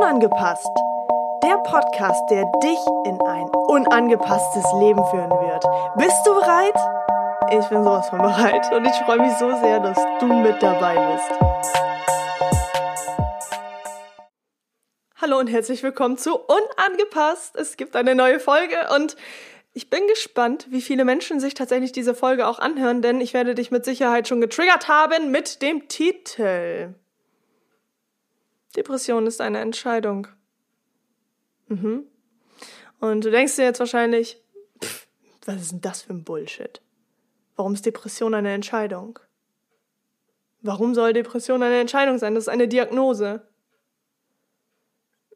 Unangepasst. Der Podcast, der dich in ein unangepasstes Leben führen wird. Bist du bereit? Ich bin sowas von bereit und ich freue mich so sehr, dass du mit dabei bist. Hallo und herzlich willkommen zu Unangepasst. Es gibt eine neue Folge und ich bin gespannt, wie viele Menschen sich tatsächlich diese Folge auch anhören, denn ich werde dich mit Sicherheit schon getriggert haben mit dem Titel. Depression ist eine Entscheidung. Mhm. Und du denkst dir jetzt wahrscheinlich, pff, was ist denn das für ein Bullshit? Warum ist Depression eine Entscheidung? Warum soll Depression eine Entscheidung sein? Das ist eine Diagnose.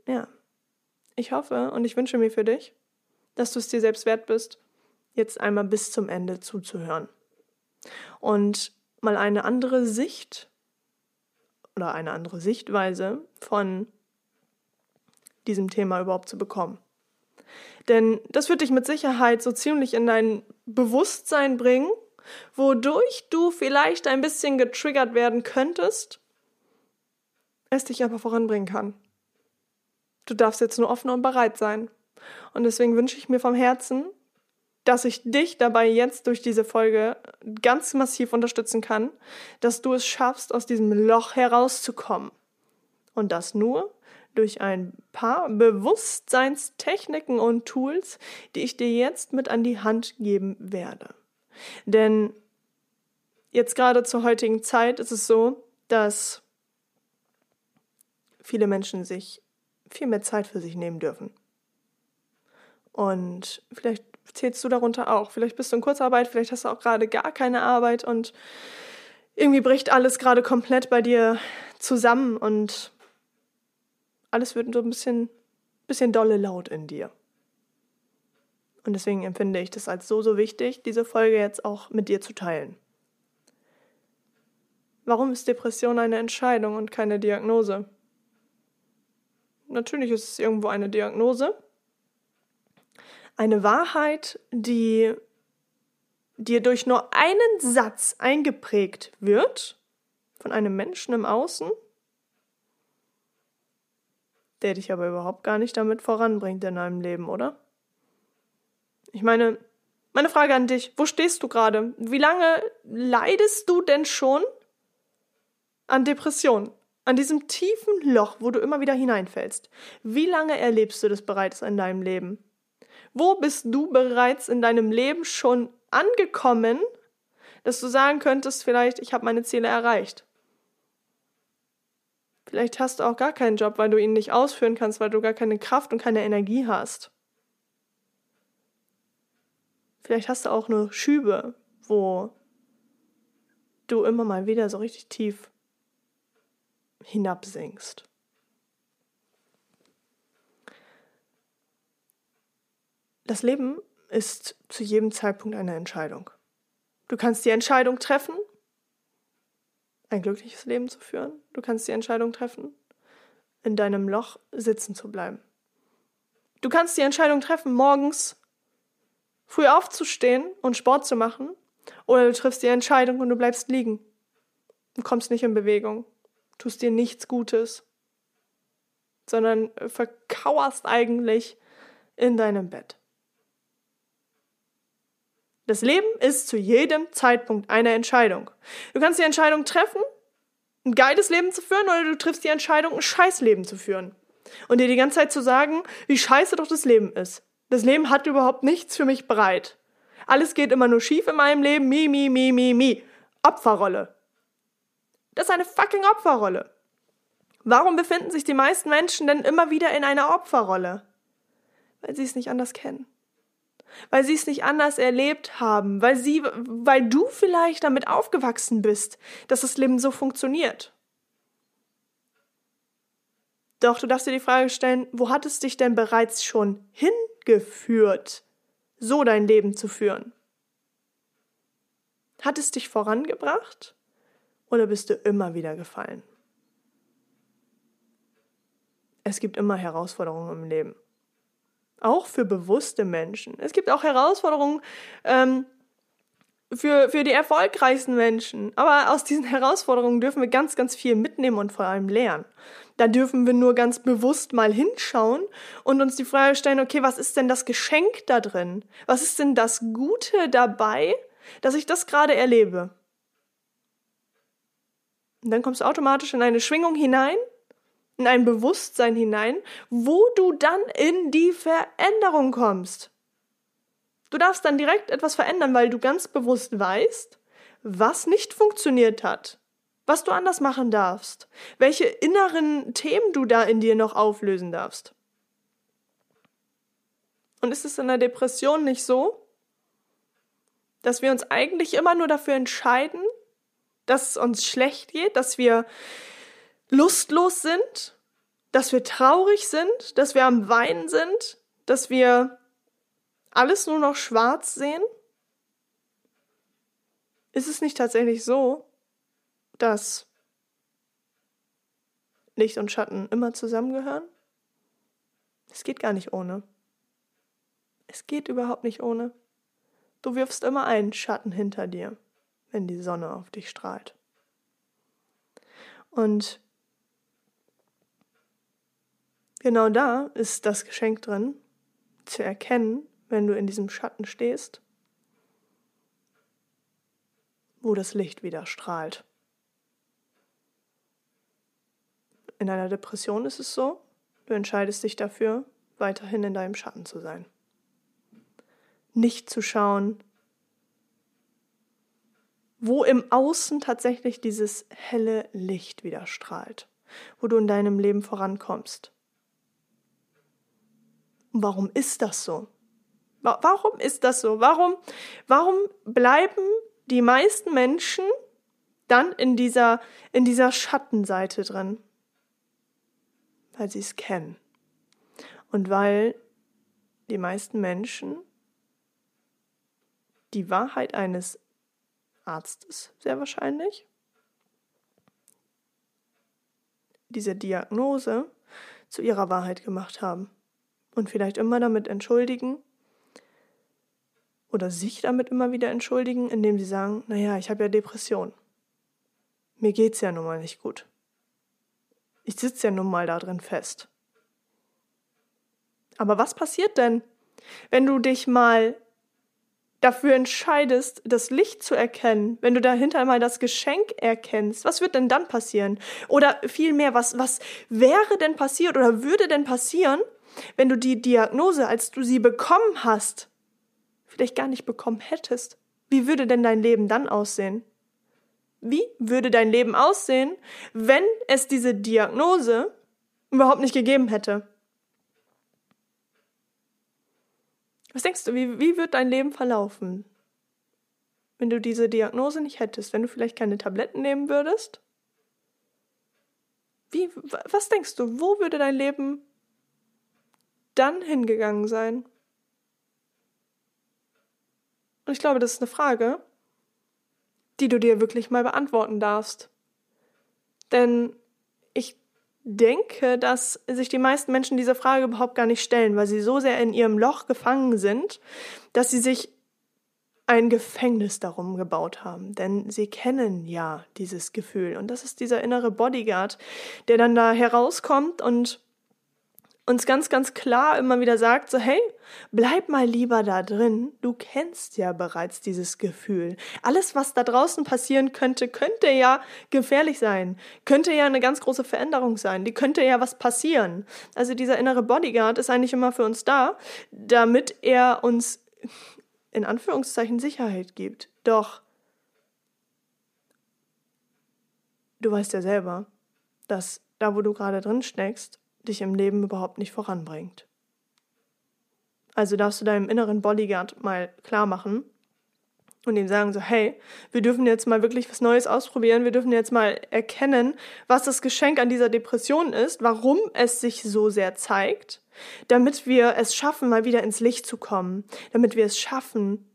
Ja. Ich hoffe und ich wünsche mir für dich, dass du es dir selbst wert bist, jetzt einmal bis zum Ende zuzuhören. Und mal eine andere Sicht oder eine andere Sichtweise von diesem Thema überhaupt zu bekommen. Denn das wird dich mit Sicherheit so ziemlich in dein Bewusstsein bringen, wodurch du vielleicht ein bisschen getriggert werden könntest, es dich aber voranbringen kann. Du darfst jetzt nur offen und bereit sein. Und deswegen wünsche ich mir vom Herzen, dass ich dich dabei jetzt durch diese Folge ganz massiv unterstützen kann, dass du es schaffst, aus diesem Loch herauszukommen. Und das nur durch ein paar Bewusstseinstechniken und Tools, die ich dir jetzt mit an die Hand geben werde. Denn jetzt gerade zur heutigen Zeit ist es so, dass viele Menschen sich viel mehr Zeit für sich nehmen dürfen. Und vielleicht zählst du darunter auch. Vielleicht bist du in Kurzarbeit, vielleicht hast du auch gerade gar keine Arbeit und irgendwie bricht alles gerade komplett bei dir zusammen und alles wird so ein bisschen, bisschen dolle laut in dir. Und deswegen empfinde ich das als so, so wichtig, diese Folge jetzt auch mit dir zu teilen. Warum ist Depression eine Entscheidung und keine Diagnose? Natürlich ist es irgendwo eine Diagnose, eine Wahrheit, die dir durch nur einen Satz eingeprägt wird von einem Menschen im Außen, der dich aber überhaupt gar nicht damit voranbringt in deinem Leben, oder? Ich meine, meine Frage an dich, wo stehst du gerade? Wie lange leidest du denn schon an Depressionen? An diesem tiefen Loch, wo du immer wieder hineinfällst. Wie lange erlebst du das bereits in deinem Leben? Wo bist du bereits in deinem Leben schon angekommen, dass du sagen könntest, vielleicht, ich habe meine Ziele erreicht? Vielleicht hast du auch gar keinen Job, weil du ihn nicht ausführen kannst, weil du gar keine Kraft und keine Energie hast. Vielleicht hast du auch nur Schübe, wo du immer mal wieder so richtig tief hinabsinkst. Das Leben ist zu jedem Zeitpunkt eine Entscheidung. Du kannst die Entscheidung treffen, ein glückliches Leben zu führen. Du kannst die Entscheidung treffen, in deinem Loch sitzen zu bleiben. Du kannst die Entscheidung treffen, morgens früh aufzustehen und Sport zu machen. Oder du triffst die Entscheidung und du bleibst liegen. Du kommst nicht in Bewegung. Tust dir nichts Gutes. Sondern verkauerst eigentlich in deinem Bett. Das Leben ist zu jedem Zeitpunkt eine Entscheidung. Du kannst die Entscheidung treffen, ein geiles Leben zu führen, oder du triffst die Entscheidung, ein Scheißleben zu führen. Und dir die ganze Zeit zu sagen, wie scheiße doch das Leben ist. Das Leben hat überhaupt nichts für mich bereit. Alles geht immer nur schief in meinem Leben. Mi, mi, mi, mi, mi. Opferrolle. Das ist eine fucking Opferrolle. Warum befinden sich die meisten Menschen denn immer wieder in einer Opferrolle? Weil sie es nicht anders kennen weil sie es nicht anders erlebt haben, weil sie, weil du vielleicht damit aufgewachsen bist, dass das Leben so funktioniert. Doch du darfst dir die Frage stellen, wo hat es dich denn bereits schon hingeführt, so dein Leben zu führen? Hat es dich vorangebracht oder bist du immer wieder gefallen? Es gibt immer Herausforderungen im Leben auch für bewusste Menschen. Es gibt auch Herausforderungen, ähm, für, für die erfolgreichsten Menschen. Aber aus diesen Herausforderungen dürfen wir ganz, ganz viel mitnehmen und vor allem lernen. Da dürfen wir nur ganz bewusst mal hinschauen und uns die Frage stellen, okay, was ist denn das Geschenk da drin? Was ist denn das Gute dabei, dass ich das gerade erlebe? Und dann kommst du automatisch in eine Schwingung hinein, in ein Bewusstsein hinein, wo du dann in die Veränderung kommst. Du darfst dann direkt etwas verändern, weil du ganz bewusst weißt, was nicht funktioniert hat, was du anders machen darfst, welche inneren Themen du da in dir noch auflösen darfst. Und ist es in der Depression nicht so, dass wir uns eigentlich immer nur dafür entscheiden, dass es uns schlecht geht, dass wir lustlos sind, dass wir traurig sind, dass wir am Weinen sind, dass wir alles nur noch schwarz sehen? Ist es nicht tatsächlich so, dass Licht und Schatten immer zusammengehören? Es geht gar nicht ohne. Es geht überhaupt nicht ohne. Du wirfst immer einen Schatten hinter dir, wenn die Sonne auf dich strahlt. Und genau da ist das Geschenk drin, zu erkennen, wenn du in diesem Schatten stehst, wo das Licht wieder strahlt. In einer Depression ist es so, du entscheidest dich dafür, weiterhin in deinem Schatten zu sein. Nicht zu schauen, wo im Außen tatsächlich dieses helle Licht wieder strahlt, wo du in deinem Leben vorankommst. Warum ist das so? Warum ist das so? Warum, warum bleiben die meisten Menschen dann in dieser, in dieser Schattenseite drin? Weil sie es kennen. Und weil die meisten Menschen die Wahrheit eines Arztes sehr wahrscheinlich, diese Diagnose zu ihrer Wahrheit gemacht haben und vielleicht immer damit entschuldigen, oder sich damit immer wieder entschuldigen, indem sie sagen, naja, ich habe ja Depression. Mir geht's ja nun mal nicht gut. Ich sitze ja nun mal da drin fest. Aber was passiert denn, wenn du dich mal dafür entscheidest, das Licht zu erkennen, wenn du dahinter einmal das Geschenk erkennst, was wird denn dann passieren? Oder vielmehr, was, was wäre denn passiert oder würde denn passieren, wenn du die Diagnose, als du sie bekommen hast, vielleicht gar nicht bekommen hättest, wie würde denn dein Leben dann aussehen? Wie würde dein Leben aussehen, wenn es diese Diagnose überhaupt nicht gegeben hätte? Was denkst du, wie, wie wird dein Leben verlaufen, wenn du diese Diagnose nicht hättest, wenn du vielleicht keine Tabletten nehmen würdest? Wie, was denkst du, wo würde dein Leben dann hingegangen sein? Und ich glaube, das ist eine Frage, die du dir wirklich mal beantworten darfst. Denn ich denke, dass sich die meisten Menschen diese Frage überhaupt gar nicht stellen, weil sie so sehr in ihrem Loch gefangen sind, dass sie sich ein Gefängnis darum gebaut haben. Denn sie kennen ja dieses Gefühl. Und das ist dieser innere Bodyguard, der dann da herauskommt und uns ganz, ganz klar immer wieder sagt, so hey, bleib mal lieber da drin, du kennst ja bereits dieses Gefühl. Alles, was da draußen passieren könnte, könnte ja gefährlich sein, könnte ja eine ganz große Veränderung sein, die könnte ja was passieren. Also dieser innere Bodyguard ist eigentlich immer für uns da, damit er uns in Anführungszeichen Sicherheit gibt. Doch du weißt ja selber, dass da, wo du gerade drin steckst, dich im Leben überhaupt nicht voranbringt. Also darfst du deinem inneren Bodyguard mal klar machen und ihm sagen so, hey, wir dürfen jetzt mal wirklich was Neues ausprobieren, wir dürfen jetzt mal erkennen, was das Geschenk an dieser Depression ist, warum es sich so sehr zeigt, damit wir es schaffen, mal wieder ins Licht zu kommen, damit wir es schaffen,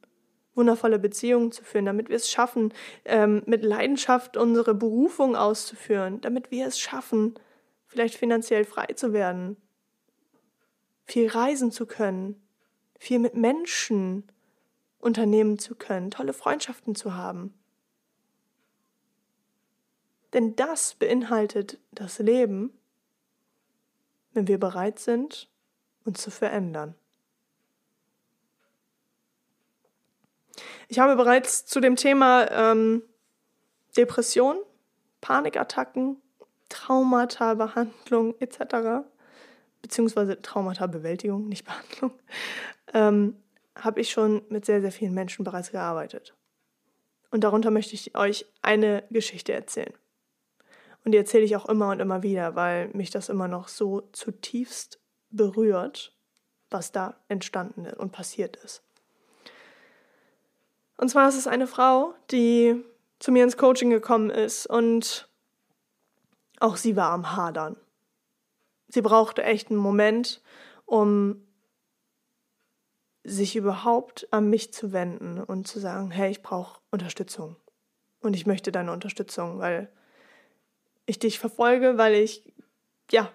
wundervolle Beziehungen zu führen, damit wir es schaffen, ähm, mit Leidenschaft unsere Berufung auszuführen, damit wir es schaffen, vielleicht finanziell frei zu werden, viel reisen zu können, viel mit Menschen unternehmen zu können, tolle Freundschaften zu haben. Denn das beinhaltet das Leben, wenn wir bereit sind, uns zu verändern. Ich habe bereits zu dem Thema ähm, Depression, Panikattacken, Traumata-Behandlung etc. beziehungsweise Traumata-Bewältigung, nicht Behandlung, ähm, habe ich schon mit sehr, sehr vielen Menschen bereits gearbeitet. Und darunter möchte ich euch eine Geschichte erzählen. Und die erzähle ich auch immer und immer wieder, weil mich das immer noch so zutiefst berührt, was da entstanden und passiert ist. Und zwar ist es eine Frau, die zu mir ins Coaching gekommen ist und auch sie war am Hadern. Sie brauchte echt einen Moment, um sich überhaupt an mich zu wenden und zu sagen, hey, ich brauche Unterstützung. Und ich möchte deine Unterstützung, weil ich dich verfolge, weil ich, ja,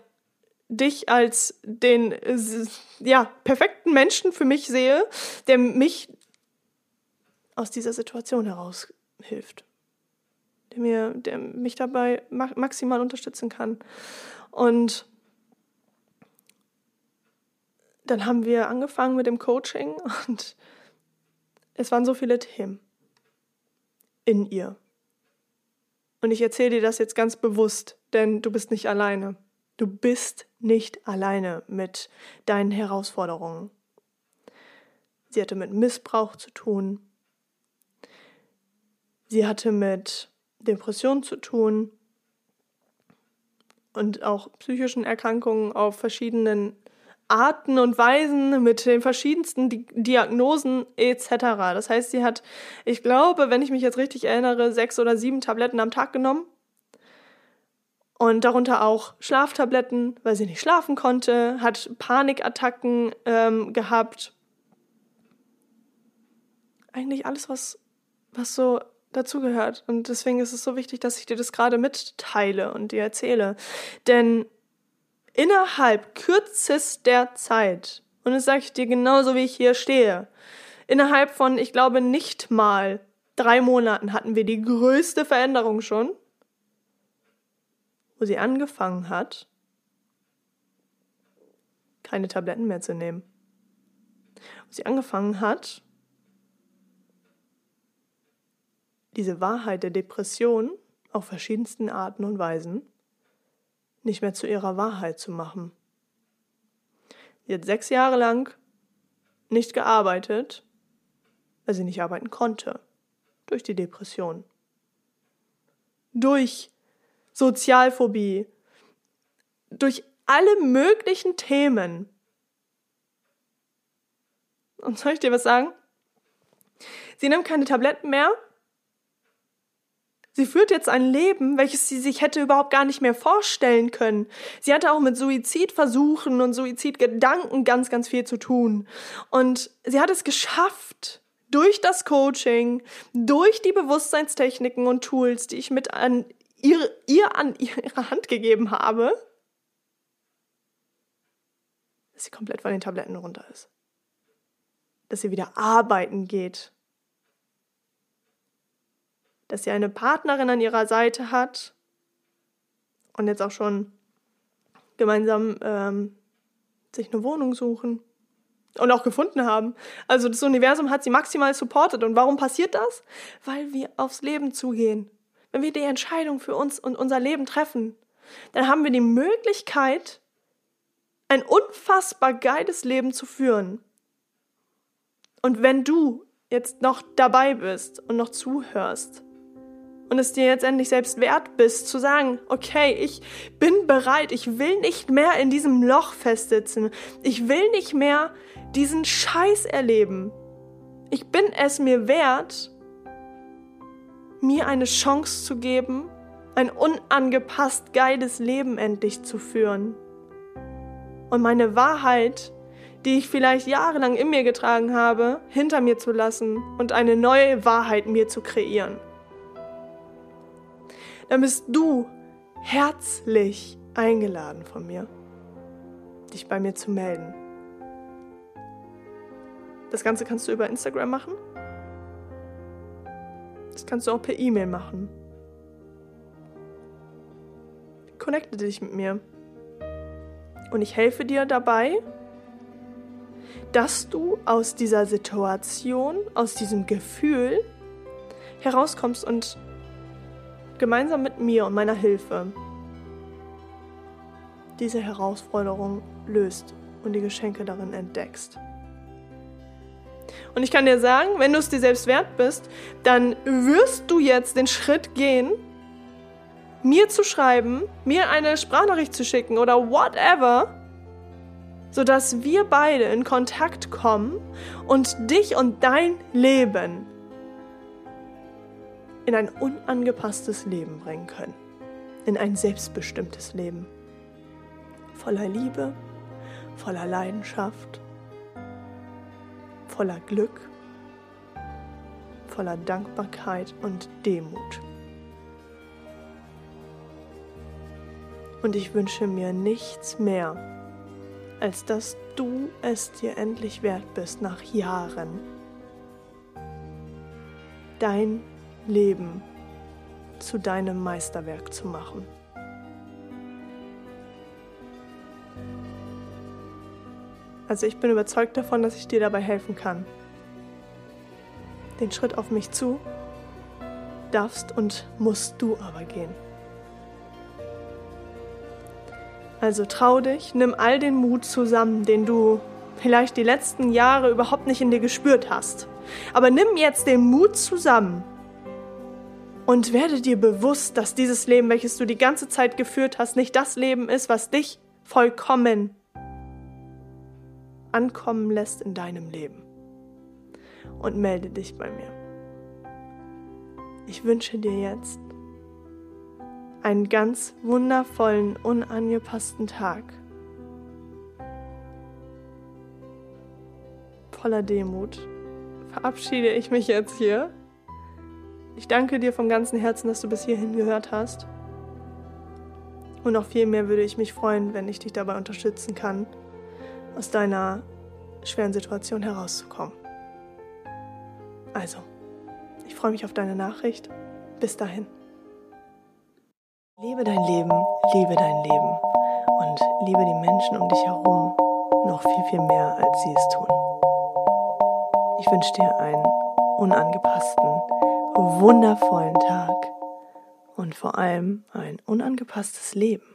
dich als den, ja, perfekten Menschen für mich sehe, der mich aus dieser Situation heraus hilft. Der, mir, der mich dabei maximal unterstützen kann. Und dann haben wir angefangen mit dem Coaching und es waren so viele Themen in ihr. Und ich erzähle dir das jetzt ganz bewusst, denn du bist nicht alleine. Du bist nicht alleine mit deinen Herausforderungen. Sie hatte mit Missbrauch zu tun. Sie hatte mit Depressionen zu tun und auch psychischen Erkrankungen auf verschiedenen Arten und Weisen mit den verschiedensten Di Diagnosen etc. Das heißt, sie hat, ich glaube, wenn ich mich jetzt richtig erinnere, sechs oder sieben Tabletten am Tag genommen. Und darunter auch Schlaftabletten, weil sie nicht schlafen konnte, hat Panikattacken ähm, gehabt. Eigentlich alles, was, was so dazugehört. Und deswegen ist es so wichtig, dass ich dir das gerade mitteile und dir erzähle. Denn innerhalb kürzester Zeit, und das sage ich dir genauso, wie ich hier stehe, innerhalb von, ich glaube, nicht mal drei Monaten hatten wir die größte Veränderung schon, wo sie angefangen hat, keine Tabletten mehr zu nehmen. Wo sie angefangen hat, diese Wahrheit der Depression auf verschiedensten Arten und Weisen nicht mehr zu ihrer Wahrheit zu machen. Sie hat sechs Jahre lang nicht gearbeitet, weil sie nicht arbeiten konnte. Durch die Depression. Durch Sozialphobie. Durch alle möglichen Themen. Und soll ich dir was sagen? Sie nimmt keine Tabletten mehr, Sie führt jetzt ein Leben, welches sie sich hätte überhaupt gar nicht mehr vorstellen können. Sie hatte auch mit Suizidversuchen und Suizidgedanken ganz, ganz viel zu tun. Und sie hat es geschafft, durch das Coaching, durch die Bewusstseinstechniken und Tools, die ich mit an ihr, ihr an ihre Hand gegeben habe, dass sie komplett von den Tabletten runter ist. Dass sie wieder arbeiten geht dass sie eine Partnerin an ihrer Seite hat und jetzt auch schon gemeinsam ähm, sich eine Wohnung suchen und auch gefunden haben. Also das Universum hat sie maximal supportet. Und warum passiert das? Weil wir aufs Leben zugehen. Wenn wir die Entscheidung für uns und unser Leben treffen, dann haben wir die Möglichkeit, ein unfassbar geiles Leben zu führen. Und wenn du jetzt noch dabei bist und noch zuhörst, und es dir jetzt endlich selbst wert bist, zu sagen, okay, ich bin bereit, ich will nicht mehr in diesem Loch festsitzen, ich will nicht mehr diesen Scheiß erleben. Ich bin es mir wert, mir eine Chance zu geben, ein unangepasst geiles Leben endlich zu führen. Und meine Wahrheit, die ich vielleicht jahrelang in mir getragen habe, hinter mir zu lassen und eine neue Wahrheit mir zu kreieren dann bist du herzlich eingeladen von mir, dich bei mir zu melden. Das Ganze kannst du über Instagram machen. Das kannst du auch per E-Mail machen. Connecte dich mit mir. Und ich helfe dir dabei, dass du aus dieser Situation, aus diesem Gefühl herauskommst und gemeinsam mit mir und meiner Hilfe diese Herausforderung löst und die Geschenke darin entdeckst. Und ich kann dir sagen, wenn du es dir selbst wert bist, dann wirst du jetzt den Schritt gehen, mir zu schreiben, mir eine Sprachnachricht zu schicken oder whatever, sodass wir beide in Kontakt kommen und dich und dein Leben in ein unangepasstes Leben bringen können. In ein selbstbestimmtes Leben. Voller Liebe, voller Leidenschaft, voller Glück, voller Dankbarkeit und Demut. Und ich wünsche mir nichts mehr, als dass du es dir endlich wert bist nach Jahren, dein Leben zu deinem Meisterwerk zu machen. Also ich bin überzeugt davon, dass ich dir dabei helfen kann. Den Schritt auf mich zu darfst und musst du aber gehen. Also trau dich, nimm all den Mut zusammen, den du vielleicht die letzten Jahre überhaupt nicht in dir gespürt hast. Aber nimm jetzt den Mut zusammen und werde dir bewusst, dass dieses Leben, welches du die ganze Zeit geführt hast, nicht das Leben ist, was dich vollkommen ankommen lässt in deinem Leben. Und melde dich bei mir. Ich wünsche dir jetzt einen ganz wundervollen, unangepassten Tag. Voller Demut verabschiede ich mich jetzt hier. Ich danke dir vom ganzen Herzen, dass du bis hierhin gehört hast. Und noch viel mehr würde ich mich freuen, wenn ich dich dabei unterstützen kann, aus deiner schweren Situation herauszukommen. Also, ich freue mich auf deine Nachricht. Bis dahin. Liebe dein Leben, liebe dein Leben und liebe die Menschen um dich herum noch viel, viel mehr, als sie es tun. Ich wünsche dir einen unangepassten, wundervollen Tag und vor allem ein unangepasstes Leben.